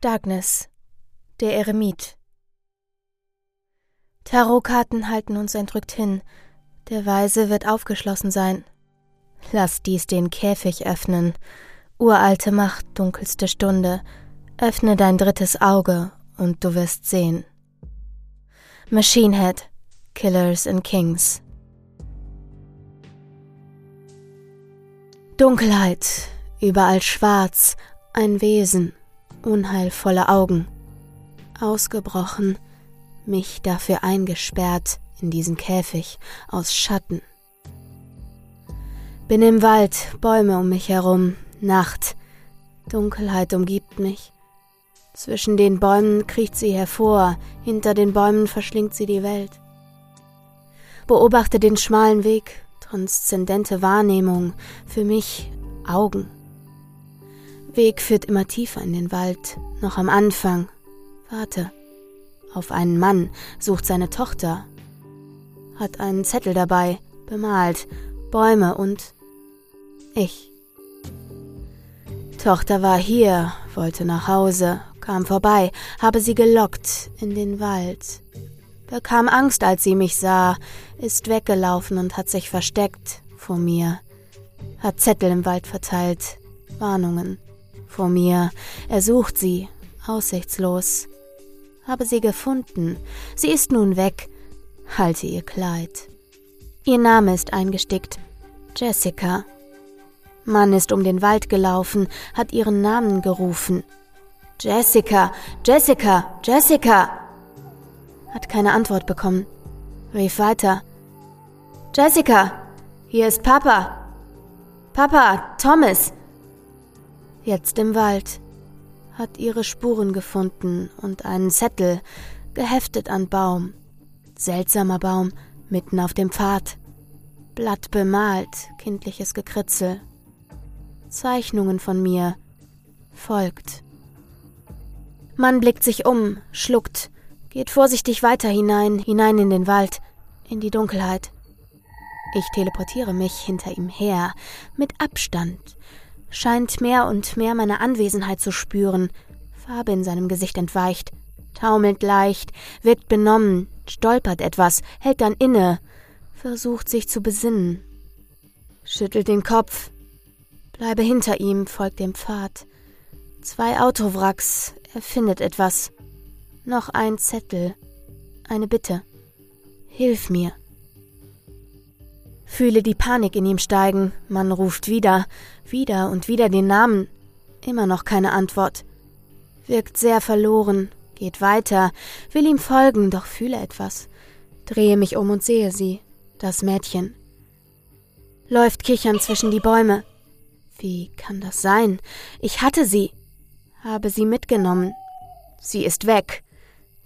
Darkness, der Eremit. Tarotkarten halten uns entrückt hin. Der Weise wird aufgeschlossen sein. Lass dies den Käfig öffnen. Uralte Macht, dunkelste Stunde. Öffne dein drittes Auge und du wirst sehen. Machine Head, Killers and Kings. Dunkelheit, überall schwarz, ein Wesen, unheilvolle Augen. Ausgebrochen, mich dafür eingesperrt in diesen Käfig aus Schatten. Bin im Wald, Bäume um mich herum, Nacht, Dunkelheit umgibt mich. Zwischen den Bäumen kriecht sie hervor, hinter den Bäumen verschlingt sie die Welt. Beobachte den schmalen Weg, transzendente Wahrnehmung, für mich Augen. Weg führt immer tiefer in den Wald, noch am Anfang. Warte. Auf einen Mann, sucht seine Tochter. Hat einen Zettel dabei, bemalt, Bäume und ich. Tochter war hier, wollte nach Hause, kam vorbei, habe sie gelockt in den Wald. Bekam Angst, als sie mich sah, ist weggelaufen und hat sich versteckt vor mir. Hat Zettel im Wald verteilt, Warnungen vor mir. Er sucht sie, aussichtslos. Habe sie gefunden. Sie ist nun weg. Halte ihr Kleid. Ihr Name ist eingestickt. Jessica. Mann ist um den Wald gelaufen, hat ihren Namen gerufen. Jessica, Jessica, Jessica. Hat keine Antwort bekommen. Rief weiter. Jessica, hier ist Papa. Papa, Thomas. Jetzt im Wald. Hat ihre Spuren gefunden und einen Zettel, geheftet an Baum. Seltsamer Baum, mitten auf dem Pfad. Blatt bemalt, kindliches Gekritzel. Zeichnungen von mir. Folgt. Man blickt sich um, schluckt, geht vorsichtig weiter hinein, hinein in den Wald, in die Dunkelheit. Ich teleportiere mich hinter ihm her, mit Abstand, scheint mehr und mehr meine Anwesenheit zu spüren, Farbe in seinem Gesicht entweicht, taumelt leicht, wirkt benommen, stolpert etwas, hält dann inne, versucht sich zu besinnen, schüttelt den Kopf, bleibe hinter ihm, folgt dem Pfad. Zwei Autowracks, er findet etwas. Noch ein Zettel, eine Bitte. Hilf mir. Fühle die Panik in ihm steigen, man ruft wieder, wieder und wieder den Namen. Immer noch keine Antwort. Wirkt sehr verloren, geht weiter, will ihm folgen, doch fühle etwas. Drehe mich um und sehe sie, das Mädchen. Läuft kichern zwischen die Bäume. Wie kann das sein? Ich hatte sie, habe sie mitgenommen. Sie ist weg.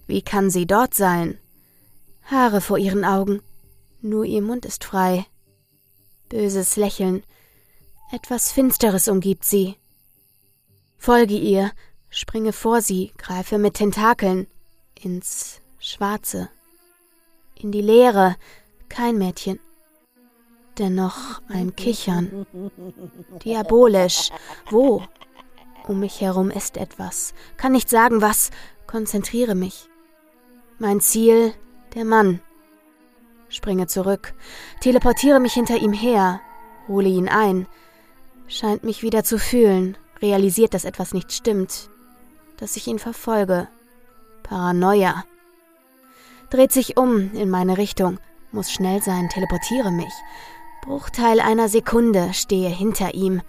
Wie kann sie dort sein? Haare vor ihren Augen. Nur ihr Mund ist frei. Böses Lächeln. Etwas Finsteres umgibt sie. Folge ihr, springe vor sie, greife mit Tentakeln ins Schwarze, in die Leere, kein Mädchen. Dennoch ein Kichern. Diabolisch. Wo? Um mich herum ist etwas. Kann nicht sagen, was. Konzentriere mich. Mein Ziel, der Mann. Springe zurück, teleportiere mich hinter ihm her, hole ihn ein, scheint mich wieder zu fühlen, realisiert, dass etwas nicht stimmt, dass ich ihn verfolge. Paranoia. Dreht sich um in meine Richtung, muss schnell sein, teleportiere mich. Bruchteil einer Sekunde stehe hinter ihm.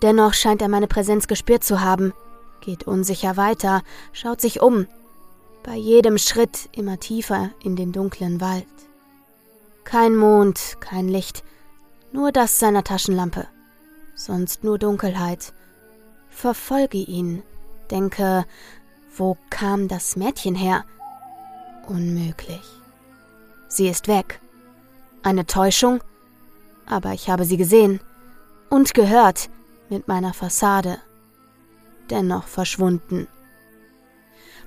Dennoch scheint er meine Präsenz gespürt zu haben, geht unsicher weiter, schaut sich um, bei jedem Schritt immer tiefer in den dunklen Wald. Kein Mond, kein Licht, nur das seiner Taschenlampe, sonst nur Dunkelheit. Verfolge ihn, denke, wo kam das Mädchen her? Unmöglich. Sie ist weg. Eine Täuschung? Aber ich habe sie gesehen und gehört mit meiner Fassade. Dennoch verschwunden.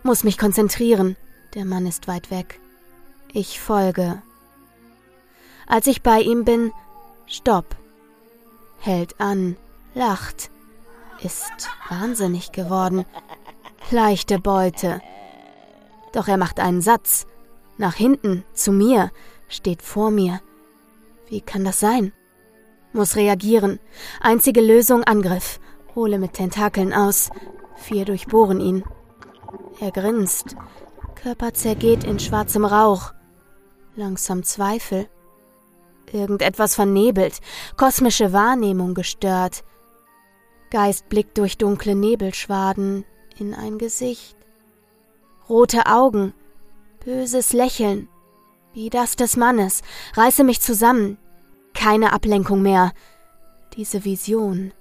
Muss mich konzentrieren. Der Mann ist weit weg. Ich folge als ich bei ihm bin, stopp. Hält an, lacht, ist wahnsinnig geworden. Leichte Beute. Doch er macht einen Satz. Nach hinten, zu mir, steht vor mir. Wie kann das sein? Muss reagieren. Einzige Lösung Angriff. Hole mit Tentakeln aus. Vier durchbohren ihn. Er grinst. Körper zergeht in schwarzem Rauch. Langsam Zweifel. Irgendetwas vernebelt, kosmische Wahrnehmung gestört. Geist blickt durch dunkle Nebelschwaden in ein Gesicht. Rote Augen, böses Lächeln, wie das des Mannes, reiße mich zusammen. Keine Ablenkung mehr. Diese Vision.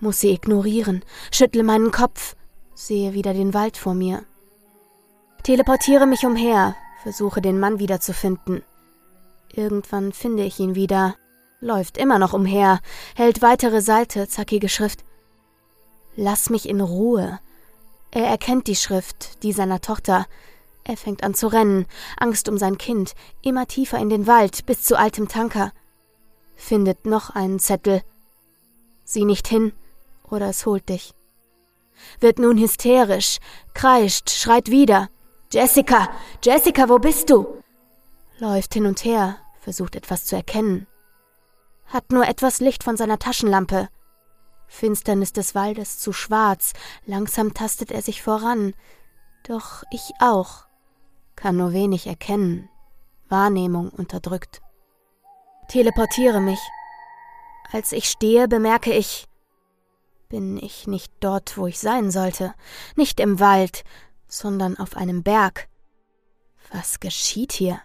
Muss sie ignorieren, schüttle meinen Kopf, sehe wieder den Wald vor mir. Teleportiere mich umher, versuche den Mann wiederzufinden. Irgendwann finde ich ihn wieder, läuft immer noch umher, hält weitere Seite, zackige Schrift. Lass mich in Ruhe. Er erkennt die Schrift, die seiner Tochter. Er fängt an zu rennen, Angst um sein Kind, immer tiefer in den Wald, bis zu altem Tanker. Findet noch einen Zettel. Sieh nicht hin, oder es holt dich. Wird nun hysterisch, kreischt, schreit wieder. Jessica, Jessica, wo bist du? Läuft hin und her, versucht etwas zu erkennen. Hat nur etwas Licht von seiner Taschenlampe. Finsternis des Waldes zu schwarz, langsam tastet er sich voran. Doch ich auch. Kann nur wenig erkennen. Wahrnehmung unterdrückt. Teleportiere mich. Als ich stehe, bemerke ich, bin ich nicht dort, wo ich sein sollte, nicht im Wald, sondern auf einem Berg. Was geschieht hier?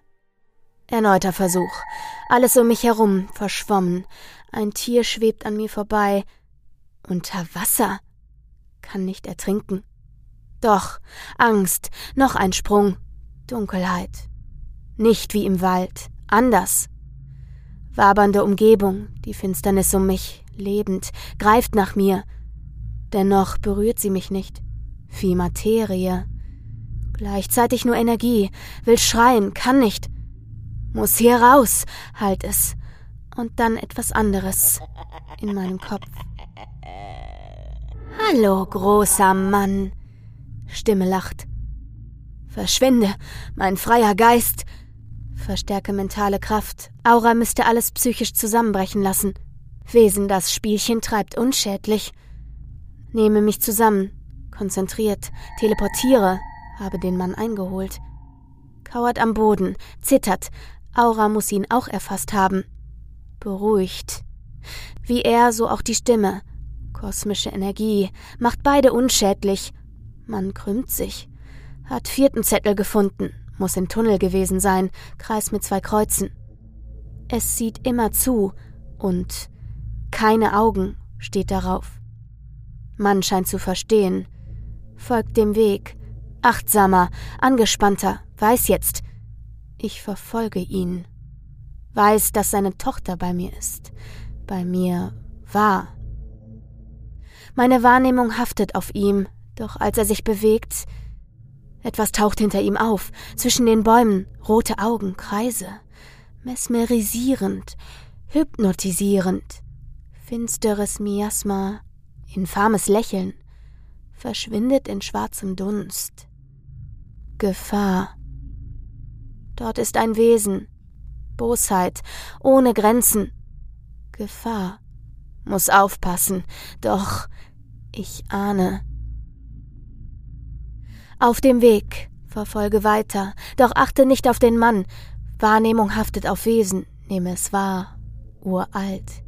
Erneuter Versuch. Alles um mich herum verschwommen. Ein Tier schwebt an mir vorbei. Unter Wasser. Kann nicht ertrinken. Doch, Angst, noch ein Sprung. Dunkelheit. Nicht wie im Wald, anders. Wabernde Umgebung, die Finsternis um mich, lebend, greift nach mir. Dennoch berührt sie mich nicht. Wie Materie. Gleichzeitig nur Energie, will schreien, kann nicht. Muss hier raus, halt es. Und dann etwas anderes in meinem Kopf. Hallo, großer Mann. Stimme lacht. Verschwinde, mein freier Geist. Verstärke mentale Kraft. Aura müsste alles psychisch zusammenbrechen lassen. Wesen, das Spielchen treibt unschädlich. Nehme mich zusammen, konzentriert, teleportiere, habe den Mann eingeholt. Kauert am Boden, zittert, Aura muss ihn auch erfasst haben. Beruhigt. Wie er, so auch die Stimme. Kosmische Energie macht beide unschädlich. Man krümmt sich. Hat vierten Zettel gefunden. Muss im Tunnel gewesen sein. Kreis mit zwei Kreuzen. Es sieht immer zu. Und keine Augen steht darauf. Mann scheint zu verstehen. Folgt dem Weg. Achtsamer, angespannter, weiß jetzt, ich verfolge ihn. Weiß, dass seine Tochter bei mir ist. Bei mir war. Meine Wahrnehmung haftet auf ihm, doch als er sich bewegt, etwas taucht hinter ihm auf, zwischen den Bäumen, rote Augen, Kreise, mesmerisierend, hypnotisierend, finsteres Miasma, infames Lächeln, verschwindet in schwarzem Dunst. Gefahr. Dort ist ein Wesen, Bosheit, ohne Grenzen, Gefahr. Muss aufpassen, doch ich ahne. Auf dem Weg, verfolge weiter, doch achte nicht auf den Mann. Wahrnehmung haftet auf Wesen, nehme es wahr, uralt.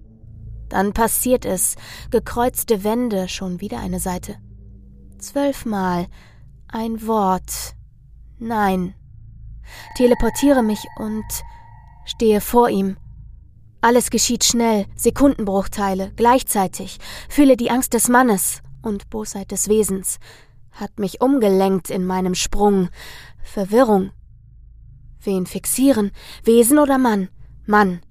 Dann passiert es, gekreuzte Wände, schon wieder eine Seite. Zwölfmal ein Wort. Nein, teleportiere mich und stehe vor ihm. Alles geschieht schnell, Sekundenbruchteile, gleichzeitig, fühle die Angst des Mannes und Bosheit des Wesens, hat mich umgelenkt in meinem Sprung, Verwirrung. Wen fixieren, Wesen oder Mann? Mann.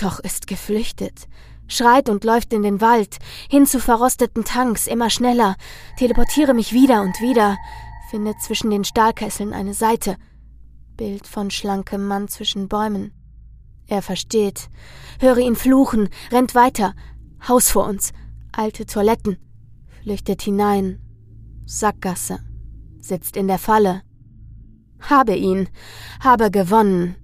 Doch ist geflüchtet, schreit und läuft in den Wald, hin zu verrosteten Tanks, immer schneller, teleportiere mich wieder und wieder, finde zwischen den Stahlkesseln eine Seite, Bild von schlankem Mann zwischen Bäumen. Er versteht. Höre ihn fluchen, rennt weiter. Haus vor uns. Alte Toiletten. Flüchtet hinein. Sackgasse. Sitzt in der Falle. Habe ihn, habe gewonnen.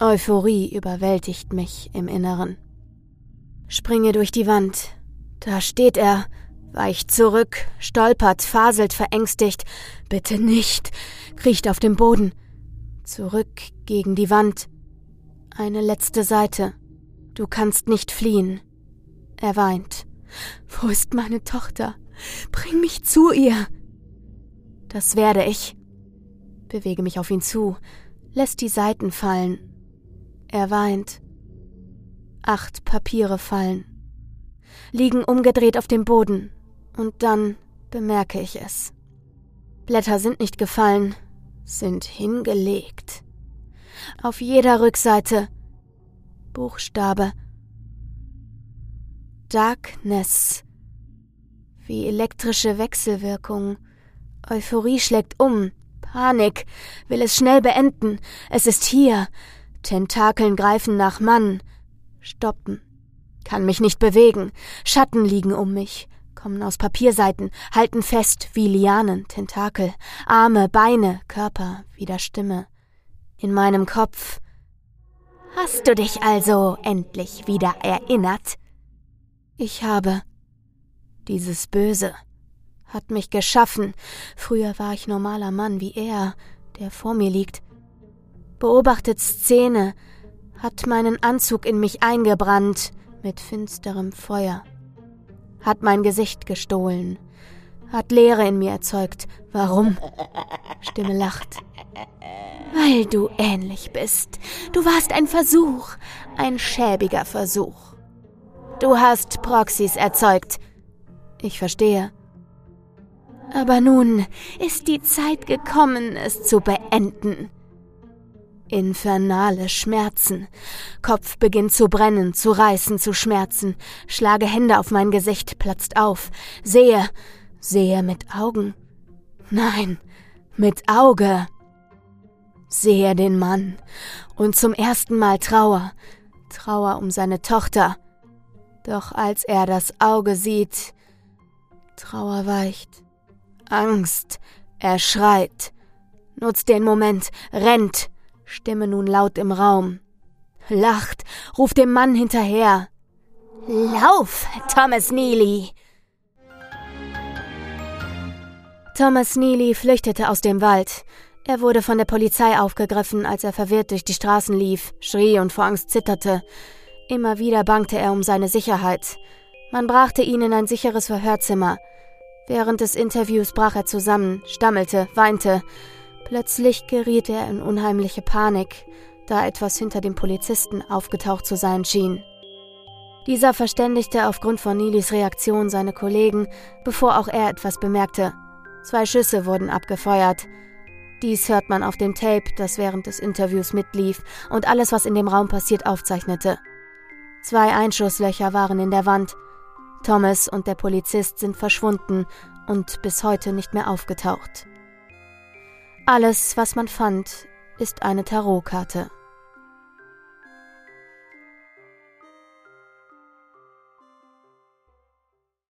Euphorie überwältigt mich im Inneren. Springe durch die Wand. Da steht er, weicht zurück, stolpert, faselt verängstigt. Bitte nicht, kriecht auf dem Boden. Zurück gegen die Wand. Eine letzte Seite. Du kannst nicht fliehen. Er weint. Wo ist meine Tochter? Bring mich zu ihr. Das werde ich. Bewege mich auf ihn zu, lässt die Seiten fallen. Er weint. Acht Papiere fallen, liegen umgedreht auf dem Boden, und dann bemerke ich es. Blätter sind nicht gefallen, sind hingelegt. Auf jeder Rückseite Buchstabe Darkness. Wie elektrische Wechselwirkung. Euphorie schlägt um. Panik. Will es schnell beenden. Es ist hier. Tentakeln greifen nach Mann. Stoppen. Kann mich nicht bewegen. Schatten liegen um mich. Kommen aus Papierseiten, halten fest wie Lianen, Tentakel. Arme, Beine, Körper, wieder Stimme. In meinem Kopf. Hast du dich also endlich wieder erinnert? Ich habe. Dieses Böse hat mich geschaffen. Früher war ich normaler Mann wie er, der vor mir liegt. Beobachtet Szene, hat meinen Anzug in mich eingebrannt mit finsterem Feuer, hat mein Gesicht gestohlen, hat Leere in mir erzeugt. Warum? Stimme lacht. Weil du ähnlich bist. Du warst ein Versuch, ein schäbiger Versuch. Du hast Proxys erzeugt. Ich verstehe. Aber nun ist die Zeit gekommen, es zu beenden. Infernale Schmerzen. Kopf beginnt zu brennen, zu reißen, zu schmerzen. Schlage Hände auf mein Gesicht, platzt auf. Sehe, sehe mit Augen. Nein, mit Auge. Sehe den Mann. Und zum ersten Mal Trauer. Trauer um seine Tochter. Doch als er das Auge sieht, Trauer weicht, Angst, er schreit, nutzt den Moment, rennt, Stimme nun laut im Raum, lacht, ruft dem Mann hinterher. Lauf, Thomas Neely! Thomas Neely flüchtete aus dem Wald. Er wurde von der Polizei aufgegriffen, als er verwirrt durch die Straßen lief, schrie und vor Angst zitterte. Immer wieder bangte er um seine Sicherheit. Man brachte ihn in ein sicheres Verhörzimmer. Während des Interviews brach er zusammen, stammelte, weinte. Plötzlich geriet er in unheimliche Panik, da etwas hinter dem Polizisten aufgetaucht zu sein schien. Dieser verständigte aufgrund von Nilis Reaktion seine Kollegen, bevor auch er etwas bemerkte. Zwei Schüsse wurden abgefeuert. Dies hört man auf dem Tape, das während des Interviews mitlief und alles, was in dem Raum passiert, aufzeichnete. Zwei Einschusslöcher waren in der Wand. Thomas und der Polizist sind verschwunden und bis heute nicht mehr aufgetaucht. Alles, was man fand, ist eine Tarotkarte.